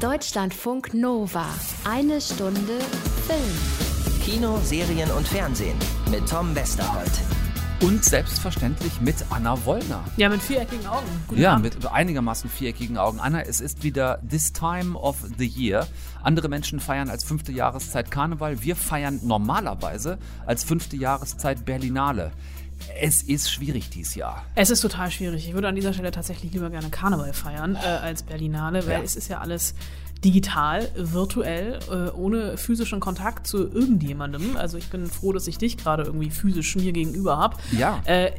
Deutschlandfunk Nova. Eine Stunde Film. Kino, Serien und Fernsehen mit Tom Westerholt. Und selbstverständlich mit Anna Wollner. Ja, mit viereckigen Augen. Guten ja, Abend. mit einigermaßen viereckigen Augen. Anna, es ist wieder this time of the year. Andere Menschen feiern als fünfte Jahreszeit Karneval. Wir feiern normalerweise als fünfte Jahreszeit Berlinale. Es ist schwierig dieses Jahr. Es ist total schwierig. Ich würde an dieser Stelle tatsächlich lieber gerne Karneval feiern äh, als Berlinale, weil Ja. es ist ja alles digital, virtuell, äh, ohne physischen Kontakt zu irgendjemandem. Also ich bin froh, dass ich dich gerade irgendwie physisch mir gegenüber habe. Ja. Äh,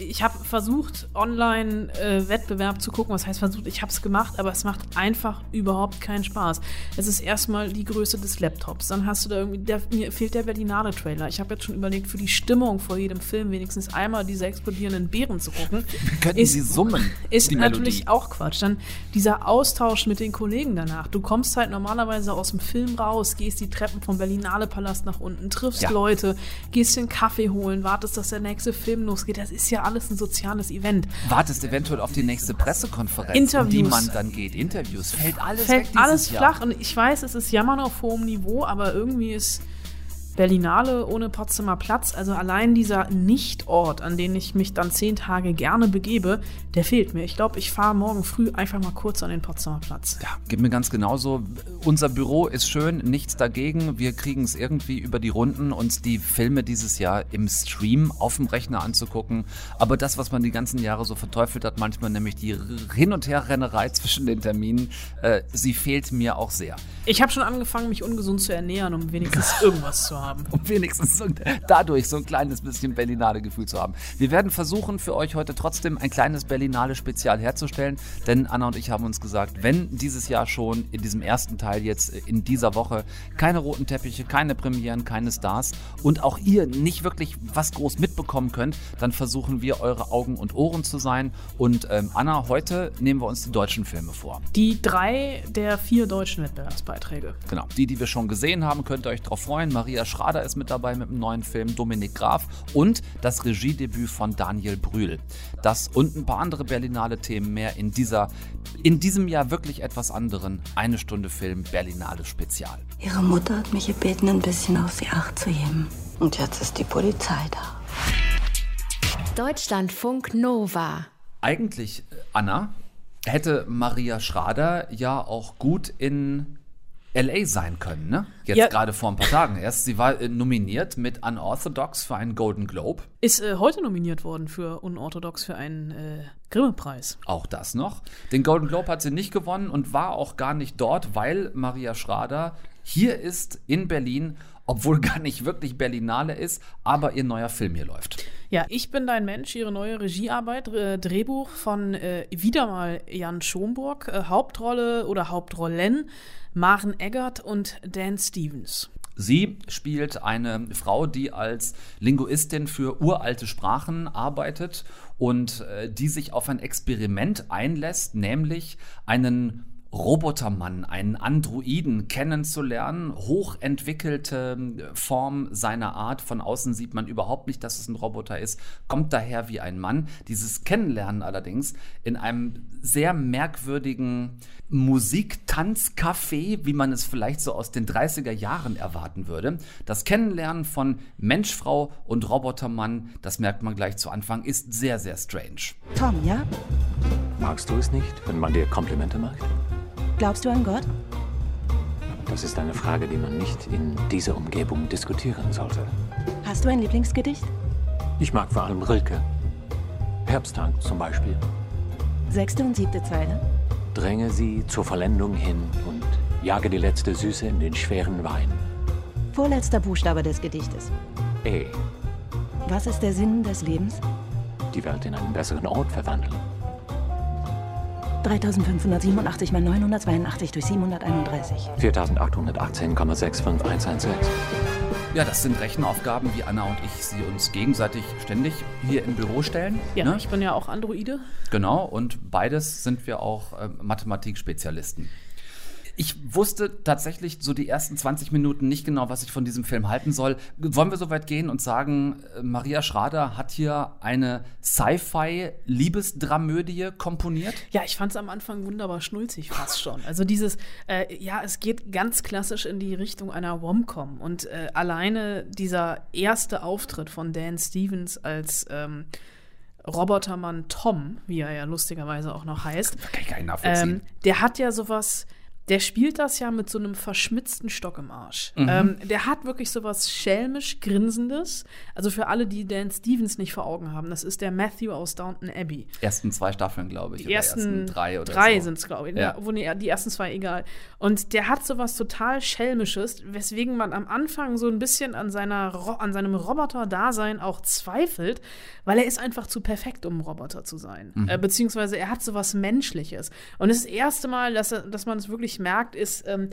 ich habe versucht, online äh, Wettbewerb zu gucken. Was heißt versucht? Ich habe es gemacht, aber es macht einfach überhaupt keinen Spaß. Es ist erstmal die Größe des Laptops. Dann hast du da irgendwie, der, mir fehlt der Berlinale-Trailer. Ich habe jetzt schon überlegt, für die Stimmung vor jedem Film wenigstens einmal diese explodierenden Beeren zu gucken. Könnten Ist- Sie summen? Ist natürlich Melodie. auch Quatsch. Dann dieser Austausch mit den Kollegen danach. Du kommst halt normalerweise aus dem Film raus, gehst die Treppen vom Berlinale Palast nach unten, triffst Ja. Leute, gehst einen Kaffee holen, wartest, dass der nächste Film losgeht. Das ist ja alles ein soziales Event. Wartest eventuell auf die nächste Pressekonferenz, Interviews. in die man dann geht. Interviews. Fällt alles weg Fällt dieses alles Jahr. flach und ich weiß, es ist Jammern auf hohem Niveau, aber irgendwie ist Berlinale ohne Potsdamer Platz, also allein dieser Nichtort, an den ich mich dann zehn Tage gerne begebe, der fehlt mir. Ich glaube, ich fahre morgen früh einfach mal kurz an den Potsdamer Platz. Ja, geht mir ganz genauso. Unser Büro ist schön, nichts dagegen. Wir kriegen es irgendwie über die Runden, uns die Filme dieses Jahr im Stream auf dem Rechner anzugucken. Aber das, was man die ganzen Jahre so verteufelt hat, manchmal nämlich die Hin- und Herrennerei zwischen den Terminen, äh, sie fehlt mir auch sehr. Ich habe schon angefangen, mich ungesund zu ernähren, um wenigstens irgendwas zu haben. Um wenigstens so, dadurch so ein kleines bisschen Berlinale-Gefühl zu haben. Wir werden versuchen, für euch heute trotzdem ein kleines Berlinale-Spezial herzustellen, denn Anna und ich haben uns gesagt, wenn dieses Jahr schon in diesem ersten Teil jetzt in dieser Woche keine roten Teppiche, keine Premieren, keine Stars und auch ihr nicht wirklich was groß mitbekommen könnt, dann versuchen wir eure Augen und Ohren zu sein. Und ähm, Anna, heute nehmen wir uns die deutschen Filme vor. Die drei der vier deutschen Wettbewerbsbeiträge. Genau, die, die wir schon gesehen haben, könnt ihr euch drauf freuen. Maria Schrader ist mit dabei mit einem neuen Film, Dominik Graf und das Regiedebüt von Daniel Brühl. Das und ein paar andere Berlinale Themen mehr in dieser, in diesem Jahr wirklich etwas anderen Eine Stunde Film Berlinale Spezial. Ihre Mutter hat mich gebeten, ein bisschen auf sie acht zu geben. Und jetzt ist die Polizei da. Deutschlandfunk Nova. Eigentlich, äh, Anna, hätte Maria Schrader ja auch gut in LA sein können, ne? Jetzt Ja. gerade vor ein paar Tagen erst. Sie war äh, nominiert mit Unorthodox für einen Golden Globe. Ist äh, heute nominiert worden für Unorthodox für einen äh, Grimme-Preis. Auch das noch. Den Golden Globe hat sie nicht gewonnen und war auch gar nicht dort, weil Maria Schrader hier ist in Berlin, obwohl gar nicht wirklich Berlinale ist, aber ihr neuer Film hier läuft. Ja, ich bin dein Mensch, ihre neue Regiearbeit, äh, Drehbuch von äh, wieder mal Jan Schomburg, äh, Hauptrolle oder Hauptrollen Maren Eggert und Dan Stevens. Sie spielt eine Frau, die als Linguistin für uralte Sprachen arbeitet und äh, die sich auf ein Experiment einlässt, nämlich einen Robotermann, einen Androiden kennenzulernen, hochentwickelte äh, Form seiner Art. Von außen sieht man überhaupt nicht, dass es ein Roboter ist, kommt daher wie ein Mann. Dieses Kennenlernen allerdings in einem sehr merkwürdigen Musik-Tanz-Café, wie man es vielleicht so aus den 30er Jahren erwarten würde. Das Kennenlernen von Mensch, Frau und Robotermann, das merkt man gleich zu Anfang, ist sehr, sehr strange. Tom, ja? Magst du es nicht, wenn man dir Komplimente macht? Glaubst du an Gott? Das ist eine Frage, die man nicht in dieser Umgebung diskutieren sollte. Hast du ein Lieblingsgedicht? Ich mag vor allem Rilke. Herbsttag zum Beispiel. Sechste und siebte Zeile. Dränge sie zur Vollendung hin und jage die letzte Süße in den schweren Wein. Vorletzter Buchstabe des Gedichtes. E. Was ist der Sinn des Lebens? Die Welt in einen besseren Ort verwandeln. 3587 mal 982 durch 731. 4818,65116. Ja, das sind Rechenaufgaben, wie Anna und ich sie uns gegenseitig ständig hier im Büro stellen. Ja, ne? ich bin ja auch Androide. Genau, und beides sind wir auch äh, Mathematikspezialisten. Ich wusste tatsächlich so die ersten 20 Minuten nicht genau, was ich von diesem Film halten soll. Wollen wir so weit gehen und sagen, äh, Maria Schrader hat hier eine Sci-Fi-Liebesdramödie komponiert? Ja, ich fand es am Anfang wunderbar schnulzig fast schon. Also dieses, äh, ja, es geht ganz klassisch in die Richtung einer Romcom und äh, alleine dieser erste Auftritt von Dan Stevens als ähm, Robotermann Tom, wie er ja lustigerweise auch noch heißt, Kann ich gar nicht nachvollziehen. ähm, der hat ja sowas, der spielt das ja mit so einem verschmitzten Stock im Arsch. Mhm. Ähm, der hat wirklich sowas schelmisch Grinsendes. Also für alle, die Dan Stevens nicht vor Augen haben, das ist der Matthew aus Downton Abbey. ersten zwei Staffeln, glaube ich. Die oder ersten, drei oder drei so. sind es, glaube ich. Ja. Ja. Wo, nee, die ersten zwei, egal. Und der hat sowas total Schelmisches, weswegen man am Anfang so ein bisschen an, seiner, an seinem Roboter-Dasein auch zweifelt, weil er ist einfach zu perfekt, um ein Roboter zu sein. Mhm. Äh, beziehungsweise er hat sowas Menschliches. Und das erste Mal, dass, er, dass man es wirklich merkt, ist, ähm,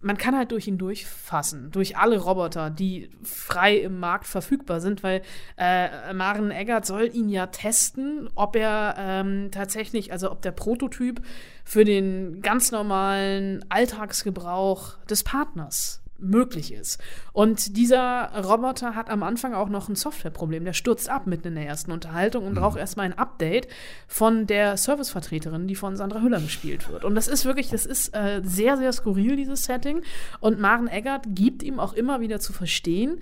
man kann halt durch ihn durchfassen, durch alle Roboter, die frei im Markt verfügbar sind, weil äh, Maren Eggert soll ihn ja testen, ob er ähm, tatsächlich, also ob der Prototyp für den ganz normalen Alltagsgebrauch des Partners möglich ist. Und dieser Roboter hat am Anfang auch noch ein Softwareproblem. Der stürzt ab mitten in der ersten Unterhaltung und braucht erstmal ein Update von der Servicevertreterin, die von Sandra Hüller gespielt wird. Und das ist wirklich, das ist äh, sehr, sehr skurril, dieses Setting. Und Maren Eggert gibt ihm auch immer wieder zu verstehen,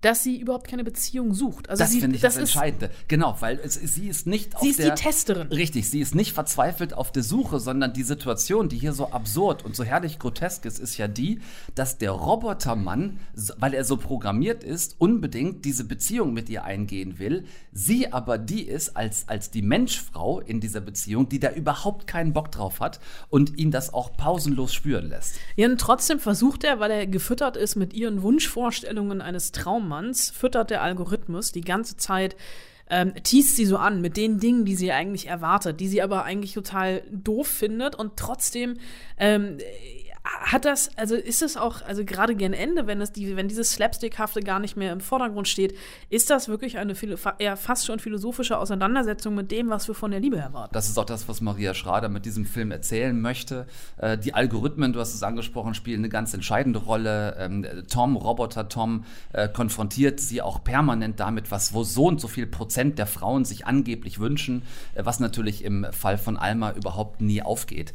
dass sie überhaupt keine Beziehung sucht. Also Das finde ich das, ist, Entscheidende. Genau, weil es, sie ist nicht auf Sie ist die der, Testerin. Richtig, sie ist nicht verzweifelt auf der Suche, sondern die Situation, die hier so absurd und so herrlich grotesk ist, ist ja die, dass der Robotermann, weil er so programmiert ist, unbedingt diese Beziehung mit ihr eingehen will. Sie aber die ist als, als die Menschfrau in dieser Beziehung, die da überhaupt keinen Bock drauf hat und ihn das auch pausenlos spüren lässt. Ja, und trotzdem versucht er, weil er gefüttert ist mit ihren Wunschvorstellungen eines Traummanns, füttert der Algorithmus die ganze Zeit, ähm, teast sie so an mit den Dingen, die sie eigentlich erwartet, die sie aber eigentlich total doof findet und trotzdem ähm, hat das, also ist es auch, also gerade gegen Ende, wenn es die, wenn dieses Slapstickhafte gar nicht mehr im Vordergrund steht, ist das wirklich eine eher fast schon philosophische Auseinandersetzung mit dem, was wir von der Liebe erwarten. Das ist auch das, was Maria Schrader mit diesem Film erzählen möchte. Äh, die Algorithmen, du hast es angesprochen, spielen eine ganz entscheidende Rolle. Ähm, Tom, Roboter Tom, äh, konfrontiert sie auch permanent damit, was wo so und so viel Prozent der Frauen sich angeblich wünschen, äh, was natürlich im Fall von Alma überhaupt nie aufgeht.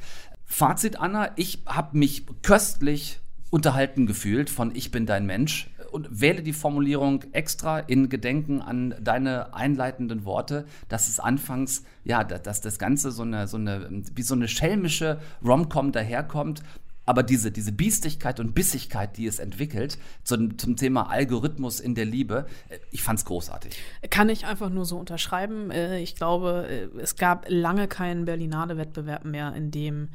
Fazit, Anna, ich habe mich köstlich unterhalten gefühlt von Ich bin dein Mensch und wähle die Formulierung extra in Gedenken an deine einleitenden Worte, dass es anfangs, ja, da- dass das Ganze so eine, so eine, wie so eine schelmische Romcom daherkommt. Aber diese, diese Biestigkeit und Bissigkeit, die es entwickelt, zum, zum Thema Algorithmus in der Liebe, ich fand's großartig. Kann ich einfach nur so unterschreiben. Äh, Ich glaube, äh, es gab lange keinen Berlinale-Wettbewerb mehr, in dem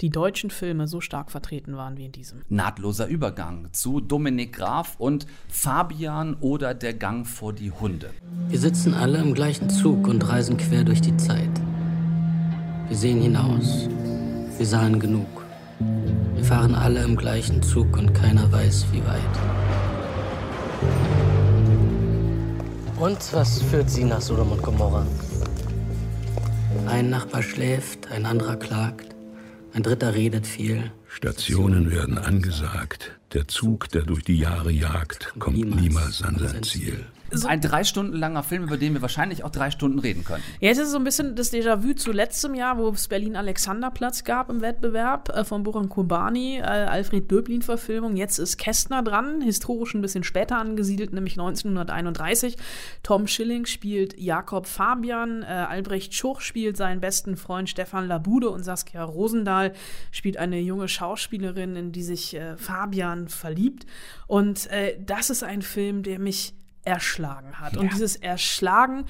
die deutschen Filme so stark vertreten waren wie in diesem. Nahtloser Übergang zu Dominik Graf und Fabian oder der Gang vor die Hunde. Wir sitzen alle im gleichen Zug und reisen quer durch die Zeit. Wir sehen hinaus. Wir sahen genug. Wir fahren alle im gleichen Zug und keiner weiß, wie weit. Und was führt Sie nach Sodom und Gomorra? Ein Nachbar schläft, ein anderer klagt, ein dritter redet viel. Stationen werden angesagt. Der Zug, der durch die Jahre jagt, kommt niemals an sein Ziel. Ein drei Stunden langer Film, über den wir wahrscheinlich auch drei Stunden reden können. Jetzt ist es so ein bisschen das Déjà-vu zu letztem Jahr, wo es Berlin-Alexanderplatz gab im Wettbewerb äh, von Buran Kurbani, äh, Alfred Döblin-Verfilmung. Jetzt ist Kästner dran, historisch ein bisschen später angesiedelt, nämlich 1931. Tom Schilling spielt Jakob Fabian, äh, Albrecht Schuch spielt seinen besten Freund Stefan Labude und Saskia Rosendahl spielt eine junge Schauspielerin, in die sich äh, Fabian verliebt. Und äh, das ist ein Film, der mich erschlagen hat. Und dieses Erschlagen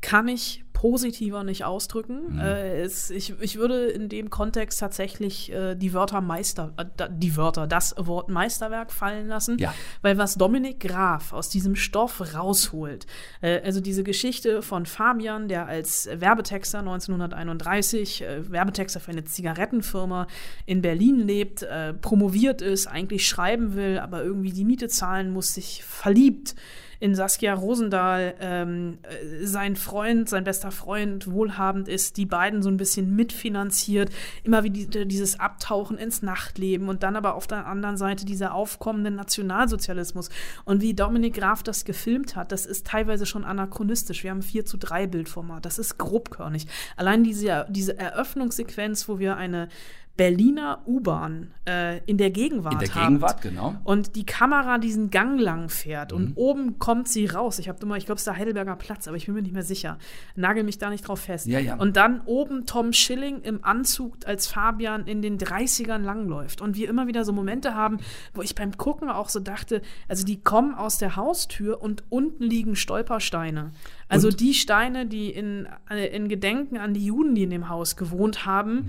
kann ich positiver nicht ausdrücken. Äh, es, ich, ich würde in dem Kontext tatsächlich äh, die Wörter Meister, äh, die Wörter, das Wort Meisterwerk fallen lassen, Ja. weil was Dominik Graf aus diesem Stoff rausholt, äh, also diese Geschichte von Fabian, der als Werbetexter 1931, äh, Werbetexter für eine Zigarettenfirma in Berlin lebt, äh, promoviert ist, eigentlich schreiben will, aber irgendwie die Miete zahlen muss, sich verliebt in Saskia Rosendahl, ähm, äh, sein Freund, sein bester Freund wohlhabend ist, die beiden so ein bisschen mitfinanziert, immer wieder dieses Abtauchen ins Nachtleben und dann aber auf der anderen Seite dieser aufkommende Nationalsozialismus. Und wie Dominik Graf das gefilmt hat, das ist teilweise schon anachronistisch. Wir haben 4 zu 3 Bildformat. Das ist grobkörnig. Allein diese, diese Eröffnungssequenz, wo wir eine Berliner U-Bahn äh, in der Gegenwart In der habt. Gegenwart, genau. Und die Kamera diesen Gang lang fährt Mhm. und oben kommt sie raus. Ich habe immer, ich glaube, es ist der Heidelberger Platz, aber ich bin mir nicht mehr sicher. Nagel mich da nicht drauf fest. Ja, ja. Und dann oben Tom Schilling im Anzug als Fabian in den 30ern langläuft. Und wir immer wieder so Momente haben, wo ich beim Gucken auch so dachte, also die kommen aus der Haustür und unten liegen Stolpersteine. Also Und- die Steine, die in, äh, in Gedenken an die Juden, die in dem Haus gewohnt haben, Mhm.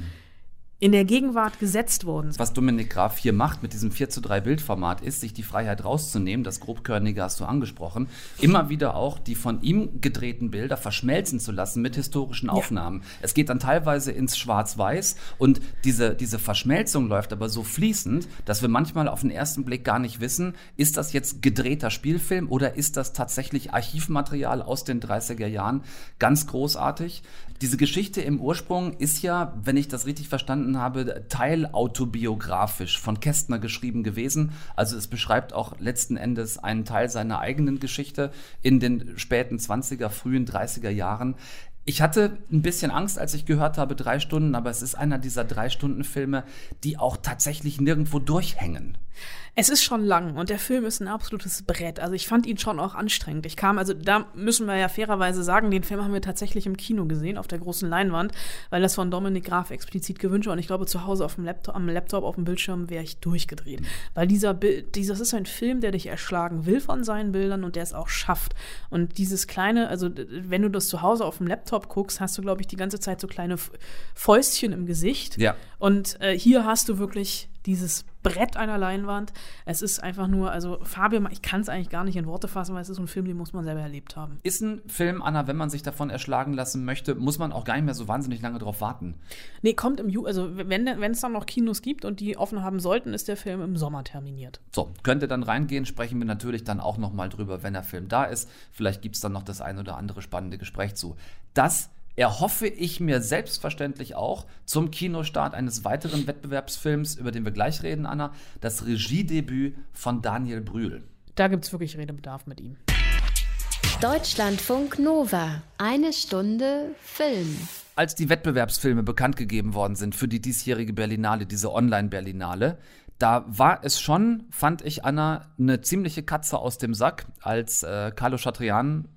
In der Gegenwart gesetzt worden. Was Dominik Graf hier macht mit diesem 4 zu 3 Bildformat ist, sich die Freiheit rauszunehmen, das Grobkörnige hast du angesprochen, immer wieder auch die von ihm gedrehten Bilder verschmelzen zu lassen mit historischen Aufnahmen. Es geht dann teilweise ins Schwarz-Weiß und diese, diese Verschmelzung läuft aber so fließend, dass wir manchmal auf den ersten Blick gar nicht wissen, ist das jetzt gedrehter Spielfilm oder ist das tatsächlich Archivmaterial aus den 30er Jahren? Ganz großartig. Diese Geschichte im Ursprung ist ja, wenn ich das richtig verstanden habe, teilautobiografisch von Kästner geschrieben gewesen. Also es beschreibt auch letzten Endes einen Teil seiner eigenen Geschichte in den späten 20er, frühen 30er Jahren. Ich hatte ein bisschen Angst, als ich gehört habe, drei Stunden, aber es ist einer dieser drei Stunden Filme, die auch tatsächlich nirgendwo durchhängen. Es ist schon lang und der Film ist ein absolutes Brett. Also ich fand ihn schon auch anstrengend. Ich kam, also da müssen wir ja fairerweise sagen, den Film haben wir tatsächlich im Kino gesehen, auf der großen Leinwand, weil das von Dominik Graf explizit gewünscht war. Und ich glaube, zu Hause auf dem Laptop, am Laptop, auf dem Bildschirm wäre ich durchgedreht. Weil dieser Bild, dieses ist ein Film, der dich erschlagen will von seinen Bildern und der es auch schafft. Und dieses kleine, also wenn du das zu Hause auf dem Laptop guckst, hast du, glaube ich, die ganze Zeit so kleine Fäustchen im Gesicht. Ja. Und äh, hier hast du wirklich dieses Brett einer Leinwand. Es ist einfach nur, also Fabian, ich kann es eigentlich gar nicht in Worte fassen, weil es ist so ein Film, den muss man selber erlebt haben. Ist ein Film, Anna, wenn man sich davon erschlagen lassen möchte, muss man auch gar nicht mehr so wahnsinnig lange drauf warten. Nee, kommt im Ju, also wenn wenn es dann noch Kinos gibt und die offen haben sollten, ist der Film im Sommer terminiert. So, könnt ihr dann reingehen, sprechen wir natürlich dann auch nochmal drüber, wenn der Film da ist. Vielleicht gibt es dann noch das ein oder andere spannende Gespräch zu. Das erhoffe ich mir selbstverständlich auch zum Kinostart eines weiteren Wettbewerbsfilms, über den wir gleich reden, Anna, das Regiedebüt von Daniel Brühl. Da gibt es wirklich Redebedarf mit ihm. Deutschlandfunk Nova. Eine Stunde Film. Als die Wettbewerbsfilme bekannt gegeben worden sind für die diesjährige Berlinale, diese Online-Berlinale, da war es schon, fand ich, Anna, eine ziemliche Katze aus dem Sack, als äh, Carlo Chatrian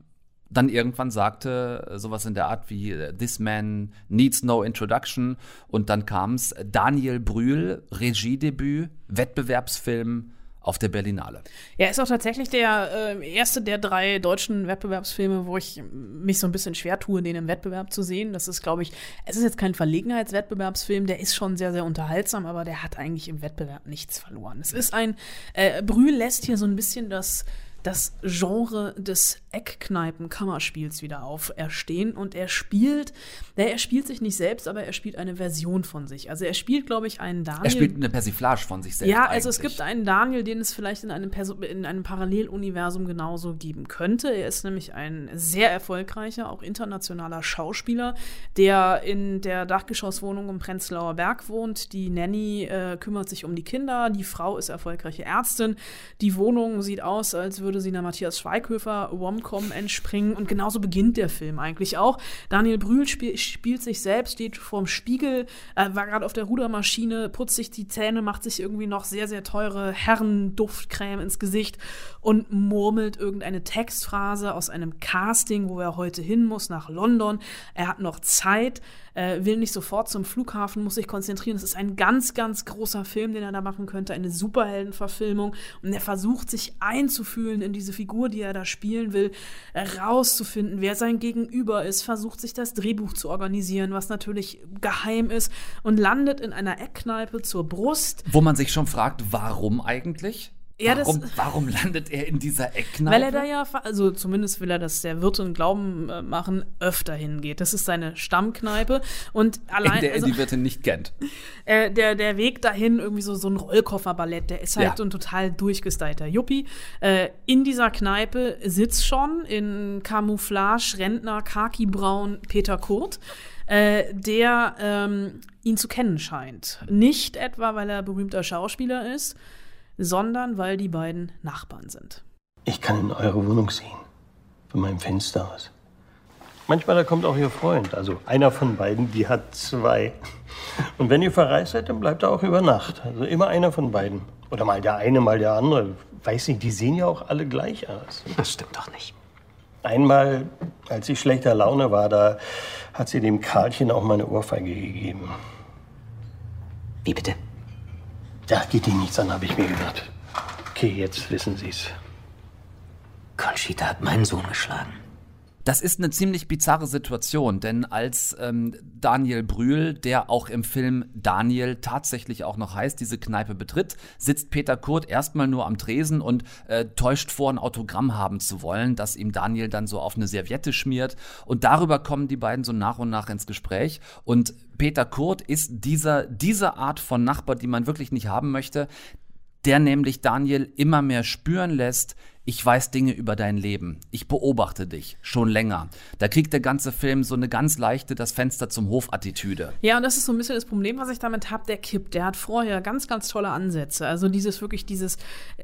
dann irgendwann sagte, äh, sowas in der Art wie äh, This Man Needs No Introduction und dann kam es Daniel Brühl, Regiedebüt, Wettbewerbsfilm auf der Berlinale. Ja, ist auch tatsächlich der äh, erste der drei deutschen Wettbewerbsfilme, wo ich mich so ein bisschen schwer tue, den im Wettbewerb zu sehen. Das ist, glaube ich, es ist jetzt kein Verlegenheitswettbewerbsfilm, der ist schon sehr, sehr unterhaltsam, aber der hat eigentlich im Wettbewerb nichts verloren. Es ist ein, äh, Brühl lässt hier so ein bisschen das das Genre des Eckkneipen-Kammerspiels wieder auferstehen und er spielt, naja, er spielt sich nicht selbst, aber er spielt eine Version von sich. Also er spielt, glaube ich, einen Daniel. Er spielt eine Persiflage von sich selbst. Ja, also es gibt einen Daniel, den es vielleicht in einem, Perso in einem Paralleluniversum genauso geben könnte. Er ist nämlich ein sehr erfolgreicher, auch internationaler Schauspieler, der in der Dachgeschosswohnung im Prenzlauer Berg wohnt. Die Nanny äh, kümmert sich um die Kinder, die Frau ist erfolgreiche Ärztin. Die Wohnung sieht aus, als würde sie einer Matthias Schweighöfer Womcom entspringen. Und genauso beginnt der Film eigentlich auch. Daniel Brühl spiel spielt sich selbst, steht vorm Spiegel, äh, war gerade auf der Rudermaschine, putzt sich die Zähne, macht sich irgendwie noch sehr, sehr teure Herrenduftcreme ins Gesicht und murmelt irgendeine Textphrase aus einem Casting, wo er heute hin muss, nach London. Er hat noch Zeit, äh, will nicht sofort zum Flughafen, muss sich konzentrieren. Es ist ein ganz, ganz großer Film, den er da machen könnte, eine Superheldenverfilmung. Und er versucht sich einzufühlen in diese Figur, die er da spielen will, herauszufinden, wer sein Gegenüber ist, versucht sich das Drehbuch zu organisieren, was natürlich geheim ist, und landet in einer Eckkneipe zur Brust. Wo man sich schon fragt, warum eigentlich? Ja, das- warum, warum landet er in dieser Eckkneipe? Weil er da ja, also zumindest will er das der Wirtin Glauben äh, machen, öfter hingeht. Das ist seine Stammkneipe. Und allein. in der also, er die Wirtin nicht kennt. äh, der, der Weg dahin, irgendwie so, so ein Rollkofferballett, der ist halt Ja. so ein total durchgestylter Yuppie. Äh, in dieser Kneipe sitzt schon in Camouflage, Rentner, Khaki-Braun Peter Kurt, äh, der ähm, ihn zu kennen scheint. Nicht etwa, weil er berühmter Schauspieler ist, sondern weil die beiden Nachbarn sind. Ich kann in eure Wohnung sehen. Von meinem Fenster aus. Manchmal da kommt auch ihr Freund. Also einer von beiden, die hat zwei. Und wenn ihr verreist seid, dann bleibt er auch über Nacht. Also immer einer von beiden. Oder mal der eine, mal der andere. Weiß nicht, die sehen ja auch alle gleich aus. Das stimmt doch nicht. Einmal, als ich schlechter Laune war, da hat sie dem Karlchen auch mal eine Ohrfeige gegeben. Wie bitte? Ja, geht ihn nichts an, habe ich mir gedacht. Okay, jetzt wissen Sie's. Conchita hat meinen Sohn geschlagen. Das ist eine ziemlich bizarre Situation, denn als ähm, Daniel Brühl, der auch im Film Daniel tatsächlich auch noch heißt, diese Kneipe betritt, sitzt Peter Kurt erstmal nur am Tresen und äh, täuscht vor, ein Autogramm haben zu wollen, das ihm Daniel dann so auf eine Serviette schmiert. Und darüber kommen die beiden so nach und nach ins Gespräch. Und Peter Kurt ist dieser, diese Art von Nachbar, die man wirklich nicht haben möchte, der nämlich Daniel immer mehr spüren lässt, ich weiß Dinge über dein Leben. Ich beobachte dich schon länger. Da kriegt der ganze Film so eine ganz leichte das Fenster zum Hof-Attitüde. Ja, und das ist so ein bisschen das Problem, was ich damit habe. Der kippt. Der hat vorher ganz, ganz tolle Ansätze. Also dieses wirklich, dieses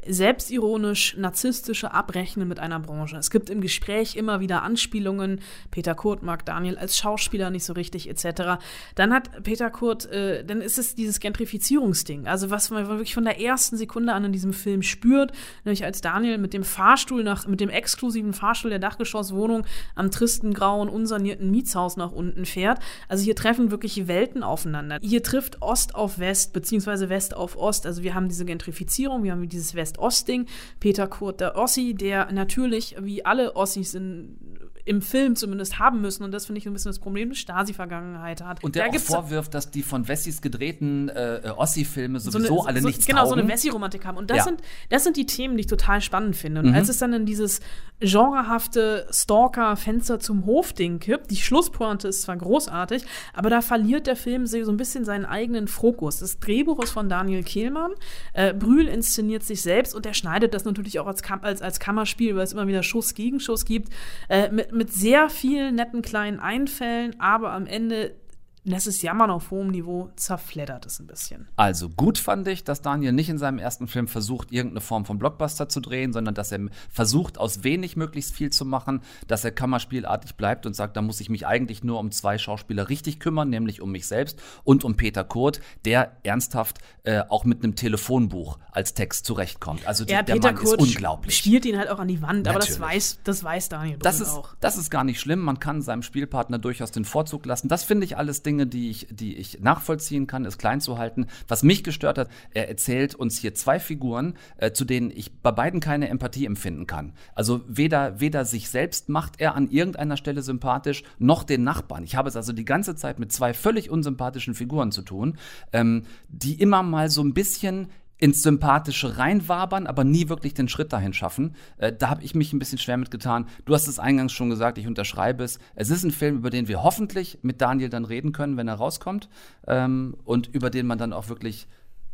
selbstironisch, narzisstische Abrechnen mit einer Branche. Es gibt im Gespräch immer wieder Anspielungen. Peter Kurt mag Daniel als Schauspieler nicht so richtig, etc. Dann hat Peter Kurt, äh, dann ist es dieses Gentrifizierungsding. Also was man wirklich von der ersten Sekunde an in diesem Film spürt, nämlich als Daniel mit dem Fahrstuhl nach, mit dem exklusiven Fahrstuhl der Dachgeschosswohnung am tristen, grauen, unsanierten Mietshaus nach unten fährt. Also hier treffen wirklich Welten aufeinander. Hier trifft Ost auf West, beziehungsweise West auf Ost. Also wir haben diese Gentrifizierung, wir haben dieses West-Ost-Ding. Peter Kurt, der Ossi, der natürlich, wie alle Ossis in, im Film zumindest haben müssen, und das finde ich ein bisschen das Problem, eine Stasi-Vergangenheit hat. Und der Da auch vorwirft, dass die von Wessis gedrehten äh, äh, Ossi-Filme sowieso so eine, alle so, nichts Genau, so taugen. eine Wessi-Romantik haben. Und das, Ja. sind, das sind die Themen, die ich total spannend finde. Und Mhm. als es dann in dieses genrehafte Stalker-Fenster zum Hof-Ding kippt, die Schlusspointe ist zwar großartig, aber da verliert der Film so ein bisschen seinen eigenen Fokus. Das Drehbuch ist von Daniel Kehlmann. Äh, Brühl inszeniert sich selbst und er schneidet das natürlich auch als, als, als Kammerspiel, weil es immer wieder Schuss gegen Schuss gibt, äh, mit, mit sehr vielen netten kleinen Einfällen, aber am Ende lässt es Jammern auf hohem Niveau, zerfleddert es ein bisschen. Also gut fand ich, dass Daniel nicht in seinem ersten Film versucht, irgendeine Form von Blockbuster zu drehen, sondern dass er versucht, aus wenig möglichst viel zu machen, dass er kammerspielartig bleibt und sagt, da muss ich mich eigentlich nur um zwei Schauspieler richtig kümmern, nämlich um mich selbst und um Peter Kurt, der ernsthaft äh, auch mit einem Telefonbuch als Text zurechtkommt. Also Ja, der Peter Mann Kurt ist unglaublich. spielt ihn halt auch an die Wand, aber das Natürlich. weiß, das weiß Daniel Das ist, auch. das ist gar nicht schlimm. Man kann seinem Spielpartner durchaus den Vorzug lassen. Das finde ich alles Dinge, die ich, die ich nachvollziehen kann, es klein zu halten. Was mich gestört hat, er erzählt uns hier zwei Figuren, äh, zu denen ich bei beiden keine Empathie empfinden kann. Also weder, weder sich selbst macht er an irgendeiner Stelle sympathisch, noch den Nachbarn. Ich habe es also die ganze Zeit mit zwei völlig unsympathischen Figuren zu tun, ähm, die immer mal so ein bisschen ins Sympathische reinwabern, aber nie wirklich den Schritt dahin schaffen. Äh, da habe ich mich ein bisschen schwer mitgetan. Du hast es eingangs schon gesagt, ich unterschreibe es. Es ist ein Film, über den wir hoffentlich mit Daniel dann reden können, wenn er rauskommt. Ähm, und über den man dann auch wirklich,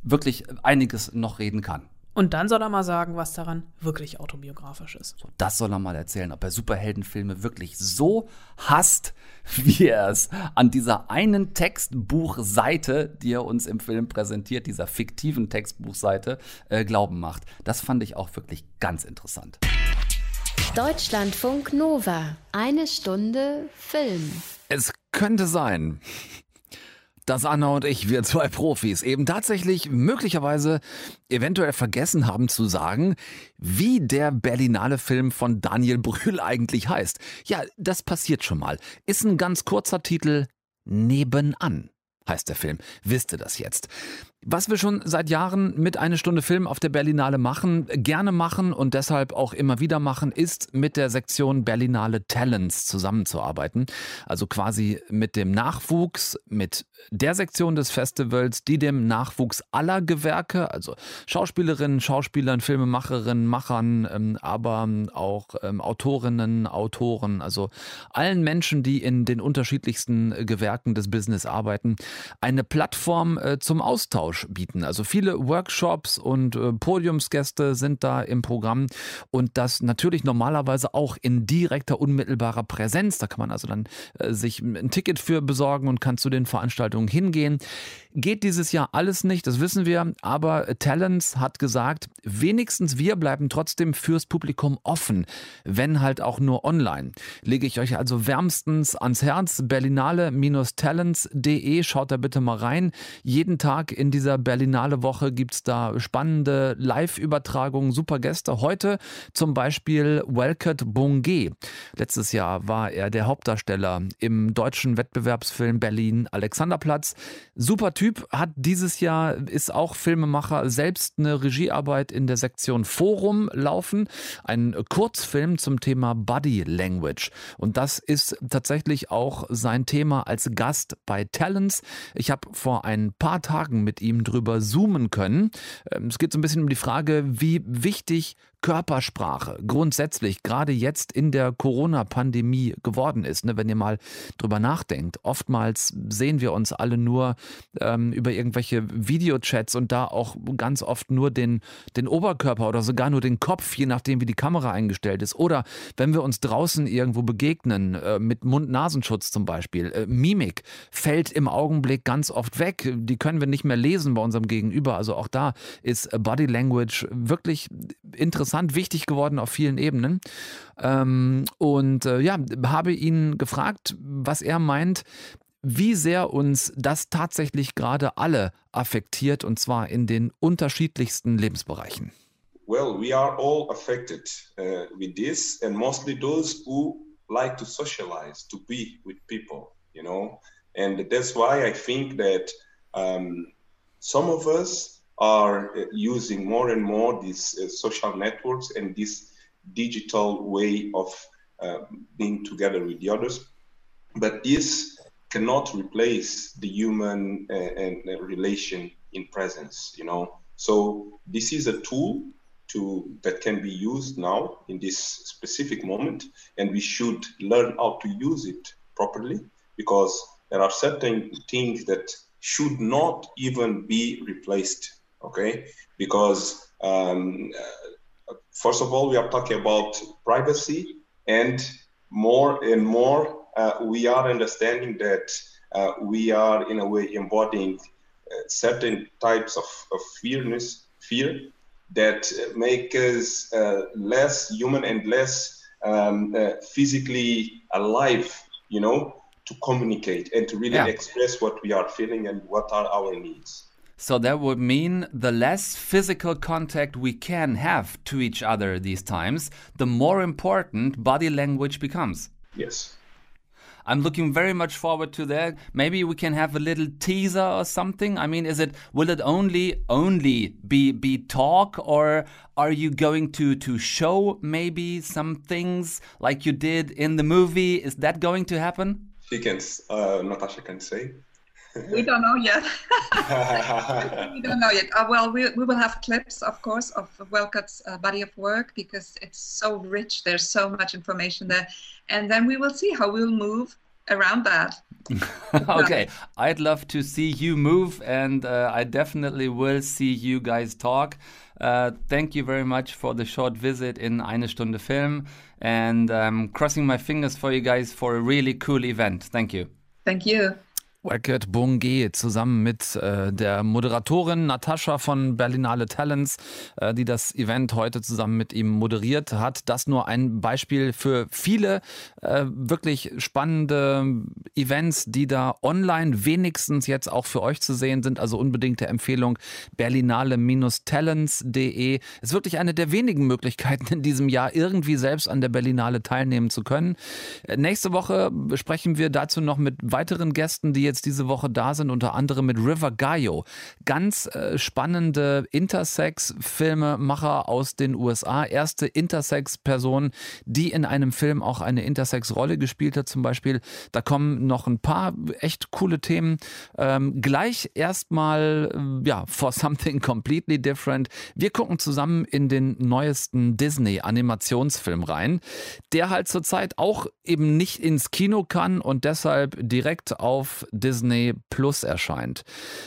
wirklich einiges noch reden kann. Und dann soll er mal sagen, was daran wirklich autobiografisch ist. So, das soll er mal erzählen, ob er Superheldenfilme wirklich so hasst, wie er es an dieser einen Textbuchseite, die er uns im Film präsentiert, dieser fiktiven Textbuchseite, äh, glauben macht. Das fand ich auch wirklich ganz interessant. Deutschlandfunk Nova. Eine Stunde Film. Es könnte sein, dass Anna und ich, wir zwei Profis, eben tatsächlich möglicherweise eventuell vergessen haben zu sagen, wie der Berlinale Film von Daniel Brühl eigentlich heißt. Ja, das passiert schon mal. Ist ein ganz kurzer Titel Nebenan heißt der Film. Wisst ihr das jetzt? Was wir schon seit Jahren mit eine Stunde Film auf der Berlinale machen, gerne machen und deshalb auch immer wieder machen, ist mit der Sektion Berlinale Talents zusammenzuarbeiten. Also quasi mit dem Nachwuchs, mit der Sektion des Festivals, die dem Nachwuchs aller Gewerke, also Schauspielerinnen, Schauspielern, Filmemacherinnen, Machern, ähm, aber auch ähm, Autorinnen, Autoren, also allen Menschen, die in den unterschiedlichsten Gewerken des Business arbeiten, eine Plattform äh, zum Austausch bieten. Also viele Workshops und äh, Podiumsgäste sind da im Programm und das natürlich normalerweise auch in direkter, unmittelbarer Präsenz. Da kann man also dann äh, sich ein Ticket für besorgen und kann zu den Veranstaltungen hingehen. Geht dieses Jahr alles nicht, das wissen wir, aber Talents hat gesagt, wenigstens wir bleiben trotzdem fürs Publikum offen, wenn halt auch nur online. Lege ich euch also wärmstens ans Herz, berlinale-talents.de, schaut da bitte mal rein. Jeden Tag in dieser Berlinale Woche gibt es da spannende Live-Übertragungen, super Gäste. Heute zum Beispiel Welcott Bungé. Letztes Jahr war er der Hauptdarsteller im deutschen Wettbewerbsfilm Berlin Alexanderplatz. Super Typ Typ hat dieses Jahr, ist auch Filmemacher, selbst eine Regiearbeit in der Sektion Forum laufen. Ein Kurzfilm zum Thema Body Language. Und das ist tatsächlich auch sein Thema als Gast bei Talents. Ich habe vor ein paar Tagen mit ihm drüber zoomen können. Ähm, es geht so ein bisschen um die Frage, wie wichtig Körpersprache grundsätzlich gerade jetzt in der Corona-Pandemie geworden ist. Ne? Wenn ihr mal drüber nachdenkt, oftmals sehen wir uns alle nur ähm, über irgendwelche Videochats und da auch ganz oft nur den, den Oberkörper oder sogar nur den Kopf, je nachdem wie die Kamera eingestellt ist. Oder wenn wir uns draußen irgendwo begegnen, äh, mit Mund-Nasenschutz zum Beispiel, äh, Mimik fällt im Augenblick ganz oft weg. Die können wir nicht mehr lesen bei unserem Gegenüber. Also auch da ist Body Language wirklich interessant interessant, wichtig geworden auf vielen Ebenen. Ähm, und äh, ja, habe ihn gefragt, was er meint, wie sehr uns das tatsächlich gerade alle affektiert und zwar in den unterschiedlichsten Lebensbereichen. Well, we are all affected uh, with this, and mostly those who like to socialize, to be with people, you know. And that's why I think that um, some of us are uh, using more and more these uh, social networks and this digital way of uh, being together with the others. But this cannot replace the human uh, and uh, relation in presence, you know. So this is a tool to that can be used now in this specific moment, and we should learn how to use it properly because there are certain things that should not even be replaced okay? Because um, uh, first of all, we are talking about privacy, and more and more uh, we are understanding that uh, we are in a way embodying uh, certain types of, of fearness, fear that make us uh, less human and less um, uh, physically alive, you know, to communicate and to really yeah. express what we are feeling and what are our needs. So that would mean the less physical contact we can have to each other these times, the more important body language becomes. Yes. I'm looking very much forward to that. Maybe we can have a little teaser or something. I mean, is it will it only only be be talk or are you going to to show maybe some things like you did in the movie? Is that going to happen? She can, uh, Natasha can say we don't know yet. we don't know yet. Uh, well, we, we will have clips, of course, of Welcott's uh, body of work because it's so rich. There's so much information there. And then we will see how we'll move around that. okay, I'd love to see you move, and uh, I definitely will see you guys talk. Uh, thank you very much for the short visit in Eine Stunde Film, and um, crossing my fingers for you guys for a really cool event. Thank you. Thank you. Wackett Bungé zusammen mit äh, der Moderatorin Natascha von Berlinale Talents, äh, die das Event heute zusammen mit ihm moderiert hat. Das nur ein Beispiel für viele äh, wirklich spannende Events, die da online wenigstens jetzt auch für euch zu sehen sind. Also unbedingte Empfehlung berlinale-talents.de. Ist wirklich eine der wenigen Möglichkeiten in diesem Jahr irgendwie selbst an der Berlinale teilnehmen zu können. Äh, nächste Woche sprechen wir dazu noch mit weiteren Gästen, die jetzt jetzt diese Woche da sind, unter anderem mit River Gaio. Ganz äh, spannende Intersex-Filmemacher aus den USA. Erste Intersex-Person, die in einem Film auch eine Intersex-Rolle gespielt hat, zum Beispiel. Da kommen noch ein paar echt coole Themen. Ähm, gleich erstmal, äh, ja, for something completely different. Wir gucken zusammen in den neuesten Disney-Animationsfilm rein, der halt zurzeit auch eben nicht ins Kino kann und deshalb direkt auf Disney Plus erscheint.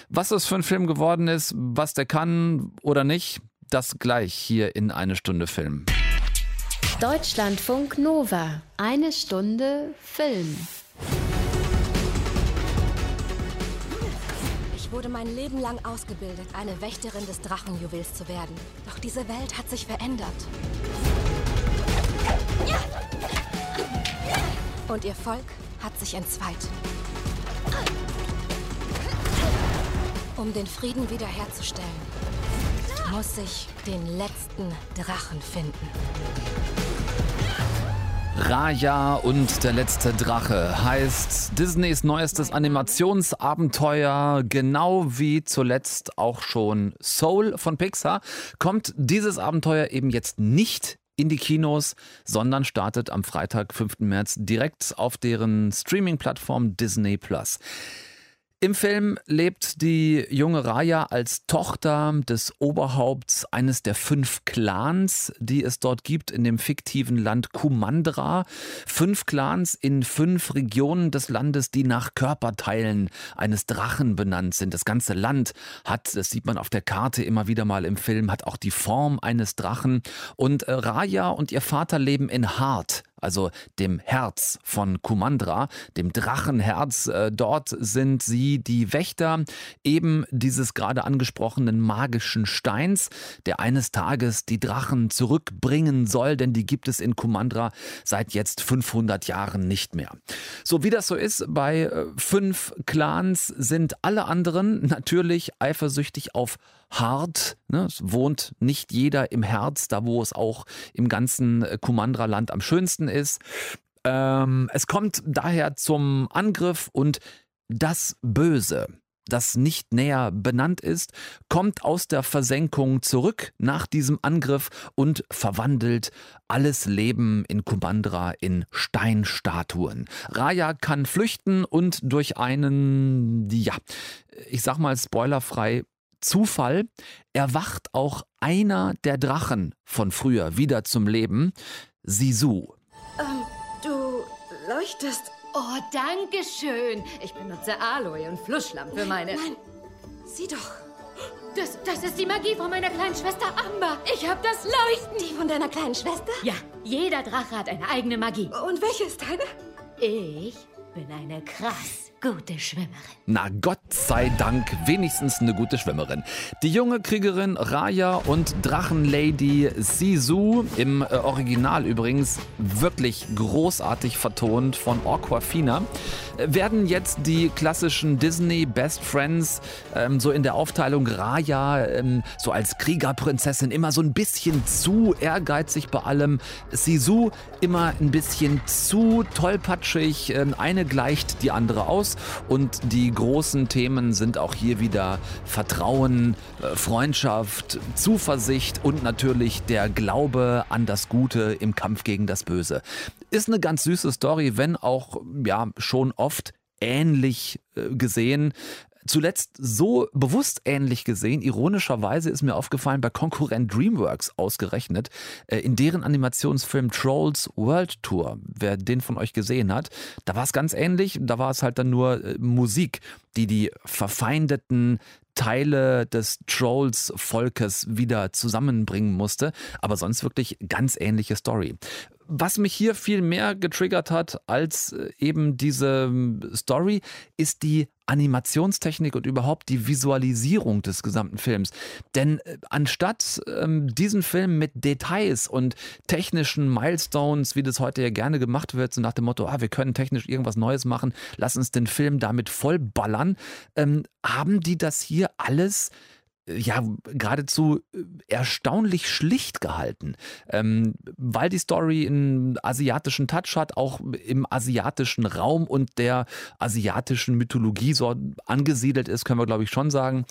Was das für ein Film geworden ist, was der kann oder nicht, das gleich hier in eine Stunde Film. Deutschlandfunk Nova. Eine Stunde Film. Ich wurde mein Leben lang ausgebildet, eine Wächterin des Drachenjuwels zu werden. Doch diese Welt hat sich verändert. Und ihr Volk hat sich entzweit. Um den Frieden wiederherzustellen, muss ich den letzten Drachen finden. Raya und der letzte Drache heißt Disneys neuestes Animationsabenteuer, genau wie zuletzt auch schon Soul von Pixar, kommt dieses Abenteuer eben jetzt nicht in die Kinos, sondern startet am Freitag, 5. März direkt auf deren Streaming-Plattform Disney Plus. Im Film lebt die junge Raya als Tochter des Oberhaupts eines der fünf Clans, die es dort gibt in dem fiktiven Land Kumandra. Fünf Clans in fünf Regionen des Landes, die nach Körperteilen eines Drachen benannt sind. Das ganze Land hat, das sieht man auf der Karte immer wieder mal im Film, hat auch die Form eines Drachen. Und äh, Raya und ihr Vater leben in Hart, also dem Herz von Kumandra, dem Drachenherz. Äh, dort sind sie die Wächter eben dieses gerade angesprochenen magischen Steins, der eines Tages die Drachen zurückbringen soll, denn die gibt es in Kumandra seit jetzt 500 Jahren nicht mehr. So wie das so ist, bei äh, fünf Clans sind alle anderen natürlich eifersüchtig auf hart. Ne? Es wohnt nicht jeder im Herz, da wo es auch im ganzen äh, Kumandra-Land am schönsten ist. Ähm, es kommt daher zum Angriff und das Böse das nicht näher benannt ist, kommt aus der Versenkung zurück nach diesem Angriff und verwandelt alles Leben in Kumandra in Steinstatuen. Raya kann flüchten und durch einen, ja, ich sag mal spoilerfrei, Zufall erwacht auch einer der Drachen von früher wieder zum Leben, Sisu. Ähm, du leuchtest. Oh, danke schön. Ich benutze Aloe und Flussschlamm für meine... Nein, sieh doch. Das, das ist die Magie von meiner kleinen Schwester Amber. Ich hab das Leuchten. Die von deiner kleinen Schwester? Ja, jeder Drache hat eine eigene Magie. Und welche ist deine? Ich bin eine krass gute Schwimmerin. Na Gott sei Dank, wenigstens eine gute Schwimmerin. Die junge Kriegerin Raya und Drachenlady Sisu, im äh, Original übrigens wirklich großartig vertont von Aquafina, äh, werden jetzt die klassischen Disney Best Friends ähm, so in der Aufteilung Raya ähm, so als Kriegerprinzessin immer so ein bisschen zu ehrgeizig bei allem. Sisu immer ein bisschen zu tollpatschig. Ähm, eine gleicht die andere aus. Und die großen Themen sind auch hier wieder Vertrauen, äh, Freundschaft, Zuversicht und natürlich der Glaube an das Gute im Kampf gegen das Böse. Ist eine ganz süße Story, wenn auch ja schon oft ähnlich äh, gesehen zuletzt so bewusst ähnlich gesehen. Ironischerweise ist mir aufgefallen bei Konkurrent DreamWorks ausgerechnet, äh, in deren Animationsfilm Trolls World Tour, wer den von euch gesehen hat, da war es ganz ähnlich. Da war es halt dann nur äh, Musik, die die verfeindeten Teile des Trolls-Volkes wieder zusammenbringen musste. Aber sonst wirklich ganz ähnliche Story. Was mich hier viel mehr getriggert hat als äh, eben diese ähm, Story, ist die Animationstechnik und überhaupt die Visualisierung des gesamten Films. Denn äh, anstatt ähm, diesen Film mit Details und technischen Milestones, wie das heute ja gerne gemacht wird, so nach dem Motto, ah, wir können technisch irgendwas Neues machen, lass uns den Film damit vollballern, ähm, haben die das hier alles ja geradezu äh, erstaunlich schlicht gehalten, ähm, weil die Story einen asiatischen Touch hat, auch im asiatischen Raum und der asiatischen Mythologie so angesiedelt ist, können wir glaube ich schon sagen.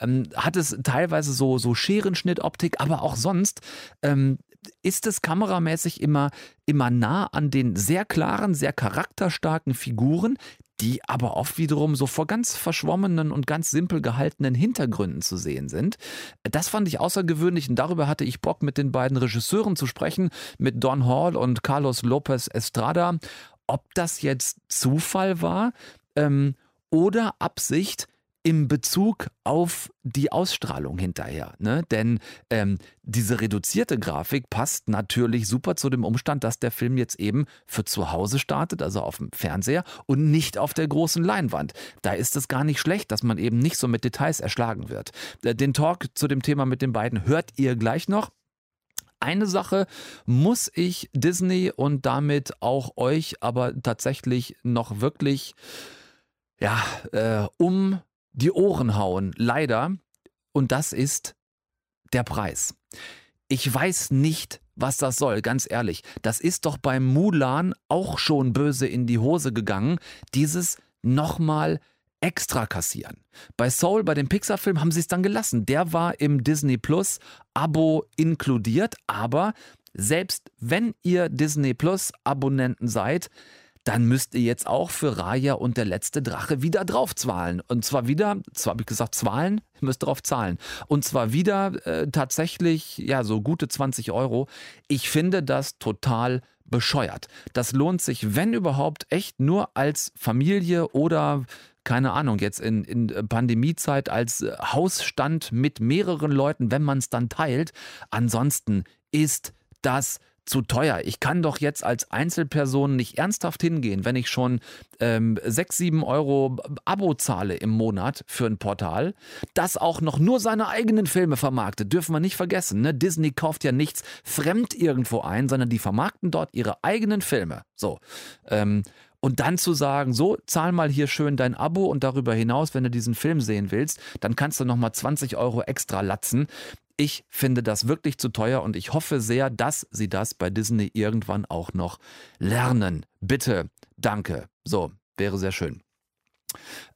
Ähm, hat es teilweise so, so Scherenschnittoptik, aber auch sonst ähm, ist es kameramäßig immer, immer nah an den sehr klaren, sehr charakterstarken Figuren, die aber oft wiederum so vor ganz verschwommenen und ganz simpel gehaltenen Hintergründen zu sehen sind. Das fand ich außergewöhnlich und darüber hatte ich Bock, mit den beiden Regisseuren zu sprechen, mit Don Hall und Carlos Lopez Estrada. Ob das jetzt Zufall war ähm, oder Absicht, im Bezug auf die Ausstrahlung hinterher. Ne? Denn ähm, diese reduzierte Grafik passt natürlich super zu dem Umstand, dass der Film jetzt eben für zu Hause startet, also auf dem Fernseher und nicht auf der großen Leinwand. Da ist es gar nicht schlecht, dass man eben nicht so mit Details erschlagen wird. Äh, den Talk zu dem Thema mit den beiden hört ihr gleich noch. Eine Sache muss ich Disney und damit auch euch aber tatsächlich noch wirklich ja, äh, um die Ohren hauen, leider. Und das ist der Preis. Ich weiß nicht, was das soll, ganz ehrlich. Das ist doch beim Mulan auch schon böse in die Hose gegangen, dieses nochmal extra kassieren. Bei Soul, bei dem Pixar-Film, haben sie es dann gelassen. Der war im Disney Plus Abo inkludiert, aber selbst wenn ihr Disney Plus Abonnenten seid, dann müsst ihr jetzt auch für Raya und der letzte Drache wieder drauf zahlen. Und zwar wieder, zwar habe ich gesagt zahlen, ihr müsst drauf zahlen. Und zwar wieder äh, tatsächlich, ja, so gute 20 Euro. Ich finde das total bescheuert. Das lohnt sich, wenn überhaupt, echt nur als Familie oder keine Ahnung, jetzt in, in Pandemiezeit als Hausstand mit mehreren Leuten, wenn man es dann teilt. Ansonsten ist das zu teuer. Ich kann doch jetzt als Einzelperson nicht ernsthaft hingehen, wenn ich schon ähm, 6, 7 Euro Abo zahle im Monat für ein Portal, das auch noch nur seine eigenen Filme vermarktet. Dürfen wir nicht vergessen. Ne? Disney kauft ja nichts fremd irgendwo ein, sondern die vermarkten dort ihre eigenen Filme. So. Ähm, und dann zu sagen, so, zahl mal hier schön dein Abo und darüber hinaus, wenn du diesen Film sehen willst, dann kannst du nochmal 20 Euro extra latzen. Ich finde das wirklich zu teuer und ich hoffe sehr, dass sie das bei Disney irgendwann auch noch lernen. Bitte, danke. So, wäre sehr schön.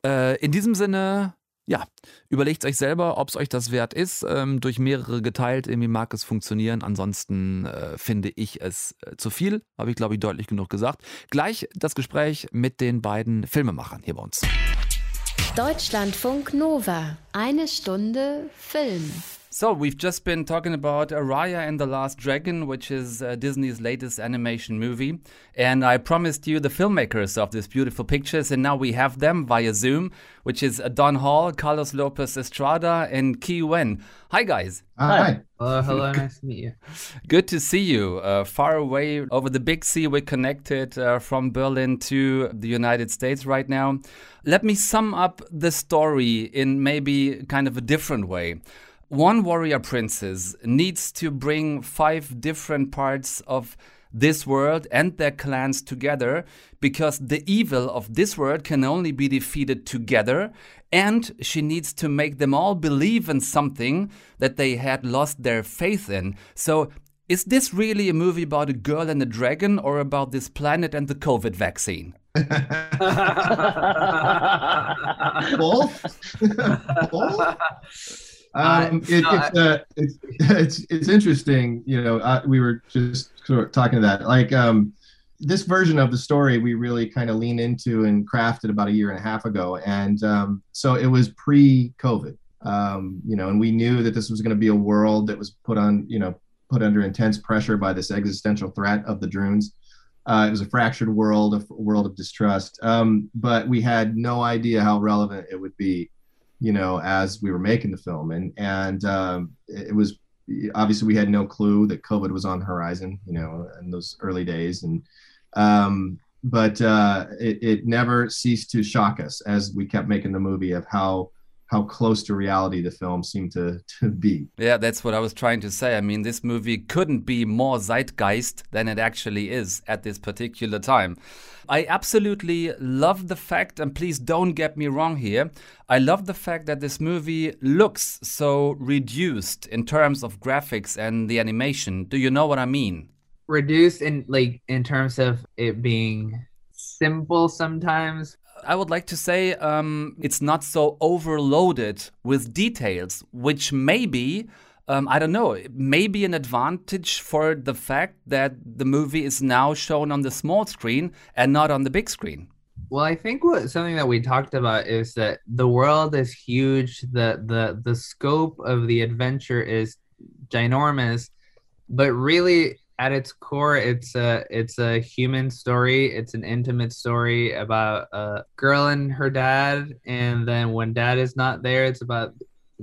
Äh, in diesem Sinne, ja, überlegt euch selber, ob es euch das wert ist. Ähm, durch mehrere geteilt, irgendwie mag es funktionieren. Ansonsten äh, finde ich es äh, zu viel, habe ich glaube ich deutlich genug gesagt. Gleich das Gespräch mit den beiden Filmemachern hier bei uns. Deutschlandfunk Nova. Eine Stunde Film. So, we've just been talking about Araya and the Last Dragon, which is uh, Disney's latest animation movie. And I promised you the filmmakers of these beautiful pictures, and now we have them via Zoom, which is uh, Don Hall, Carlos Lopez Estrada, and Ki Wen. Hi, guys. Hi. Hello, hello. nice to meet you. Good to see you. Uh, far away over the big sea, we're connected uh, from Berlin to the United States right now. Let me sum up the story in maybe kind of a different way one warrior princess needs to bring five different parts of this world and their clans together because the evil of this world can only be defeated together and she needs to make them all believe in something that they had lost their faith in. So is this really a movie about a girl and a dragon or about this planet and the covid vaccine? Both? Both um, it, no, it's, uh, it's, it's it's interesting. You know, uh, we were just sort of talking to that. Like um, this version of the story, we really kind of lean into and crafted about a year and a half ago, and um, so it was pre-COVID. Um, you know, and we knew that this was going to be a world that was put on, you know, put under intense pressure by this existential threat of the drones. Uh, it was a fractured world, a world of distrust. Um, but we had no idea how relevant it would be you know, as we were making the film. And and um, it was obviously we had no clue that COVID was on the horizon, you know, in those early days. And um, but uh, it, it never ceased to shock us as we kept making the movie of how how close to reality the film seemed to to be. Yeah, that's what I was trying to say. I mean, this movie couldn't be more zeitgeist than it actually is at this particular time. I absolutely love the fact, and please don't get me wrong here, I love the fact that this movie looks so reduced in terms of graphics and the animation. Do you know what I mean? Reduced in like in terms of it being simple sometimes. I would like to say um, it's not so overloaded with details, which maybe um, I don't know, maybe an advantage for the fact that the movie is now shown on the small screen and not on the big screen. Well, I think what something that we talked about is that the world is huge. the the The scope of the adventure is ginormous, but really at its core, it's a it's a human story. It's an intimate story about a girl and her dad, and then when dad is not there, it's about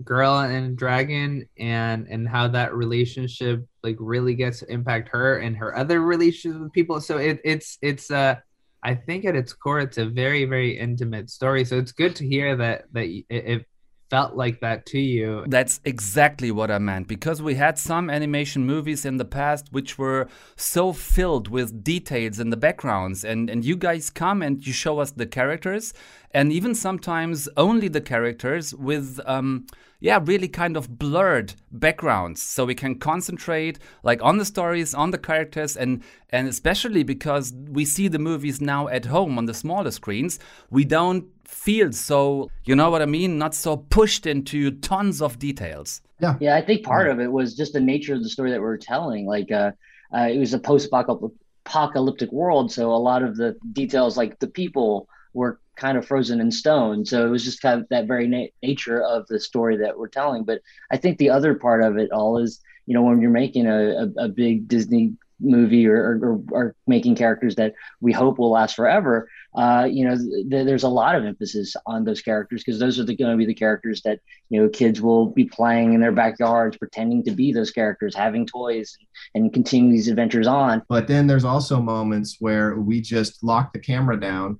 girl and dragon and and how that relationship like really gets to impact her and her other relationships with people. So it it's it's uh I think at its core, it's a very, very intimate story. So it's good to hear that that it, it felt like that to you. That's exactly what I meant because we had some animation movies in the past which were so filled with details in the backgrounds and and you guys come and you show us the characters and even sometimes only the characters with um yeah really kind of blurred backgrounds so we can concentrate like on the stories on the characters and and especially because we see the movies now at home on the smaller screens we don't feel so you know what i mean? Not so pushed into tons of details. Yeah. Yeah i think part of it was just the nature of the story that we are telling. Like uh, uh it was a post-apocalyptic world so a lot of the details like the people were kind of frozen in stone. So it was just kind of that very na- nature of the story that we're telling. But I think the other part of it all is, you know, when you're making a, a, a big Disney movie or, or, or, making characters that we hope will last forever, uh, you know, th- there's a lot of emphasis on those characters because those are going to be the characters that, you know, kids will be playing in their backyards, pretending to be those characters, having toys and, and continue these adventures on. But then there's also moments where we just lock the camera down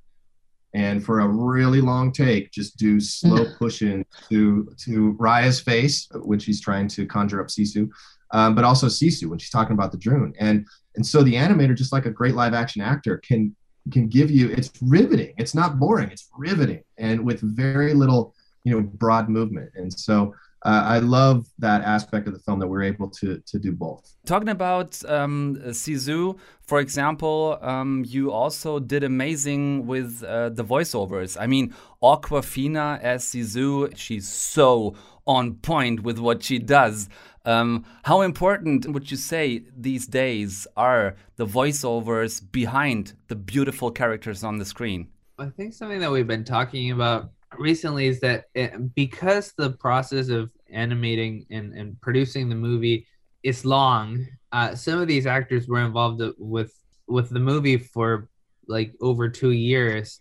and for a really long take, just do slow pushing to to Raya's face when she's trying to conjure up Sisu, um, but also Sisu when she's talking about the drone. And and so the animator, just like a great live action actor, can can give you it's riveting. It's not boring. It's riveting, and with very little you know broad movement. And so uh, I love that aspect of the film that we're able to to do both. Talking about um, Sisu, for example, um, you also did amazing with uh, the voiceovers. I mean, Aquafina as Sisu, she's so on point with what she does. Um, how important would you say these days are the voiceovers behind the beautiful characters on the screen? I think something that we've been talking about recently is that it, because the process of animating and, and producing the movie is long, uh, some of these actors were involved with with the movie for like over two years,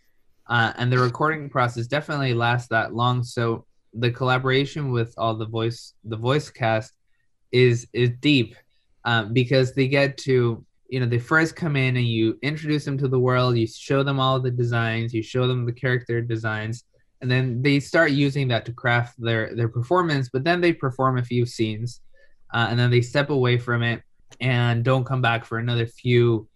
uh, and the recording process definitely lasts that long. So the collaboration with all the voice the voice cast is is deep um, because they get to you know they first come in and you introduce them to the world. You show them all the designs. You show them the character designs and then they start using that to craft their their performance but then they perform a few scenes uh, and then they step away from it and don't come back for another few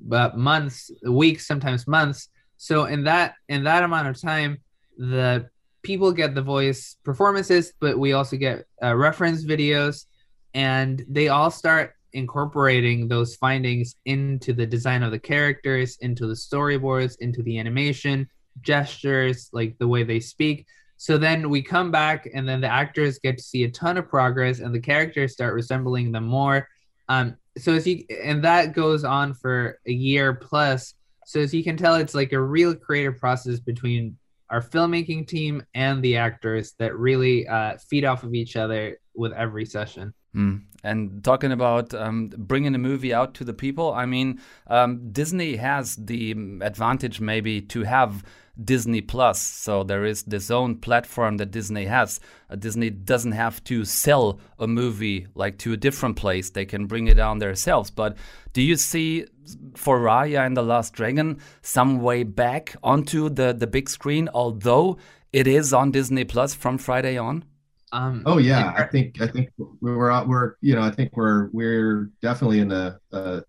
but uh, months weeks sometimes months. So in that in that amount of time the people get the voice performances but we also get uh, reference videos and they all start incorporating those findings into the design of the characters into the storyboards into the animation gestures, like the way they speak. So then we come back, and then the actors get to see a ton of progress, and the characters start resembling them more. Um, so as you and that goes on for a year plus. So as you can tell, it's like a real creative process between our filmmaking team and the actors that really uh, feed off of each other with every session. Mm. And talking about um, bringing a movie out to the people, I mean, um, Disney has the advantage maybe to have Disney Plus. So there is this own platform that Disney has. Uh, Disney doesn't have to sell a movie like to a different place. They can bring it down themselves. But do you see for Raya and the Last Dragon some way back onto the, the big screen, although It is on Disney Plus from Friday on. Um, oh yeah, I think I think we're out. We're you know I think we're we're definitely in the uh,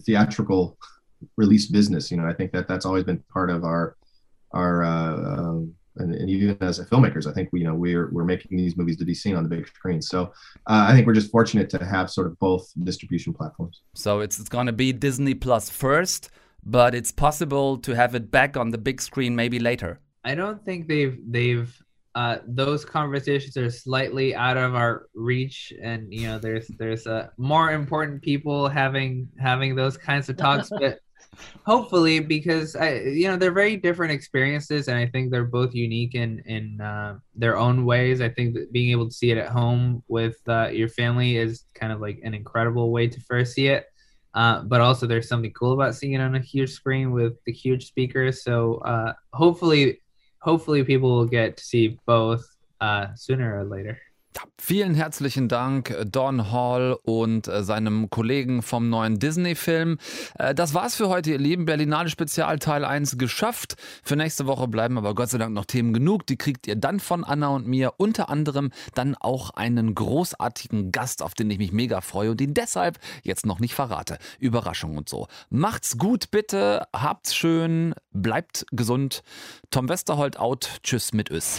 theatrical release business. You know I think that that's always been part of our our uh, um, and, and, even as filmmakers, I think we you know we're we're making these movies to be seen on the big screen. So uh, I think we're just fortunate to have sort of both distribution platforms. So it's it's going to be Disney Plus first, but it's possible to have it back on the big screen maybe later. I don't think they've they've uh, those conversations are slightly out of our reach, and you know, there's there's uh, more important people having having those kinds of talks, but hopefully, because I, you know, they're very different experiences, and I think they're both unique in in uh, their own ways. I think that being able to see it at home with uh, your family is kind of like an incredible way to first see it. Uh, but also, there's something cool about seeing it on a huge screen with the huge speakers. So uh, hopefully hopefully people will get to see both uh, sooner or later. Vielen herzlichen Dank, Don Hall und äh, seinem Kollegen vom neuen Disney-Film. Äh, das war's für heute, ihr Lieben. Berlinale Spezial Teil 1 geschafft. Für nächste Woche bleiben aber Gott sei Dank noch Themen genug. Die kriegt ihr dann von Anna und mir. Unter anderem dann auch einen großartigen Gast, auf den ich mich mega freue und ihn deshalb jetzt noch nicht verrate. Überraschung und so. Macht's gut, bitte. Habt's schön. Bleibt gesund. Tom Westerholt out. Tschüss mit Ös.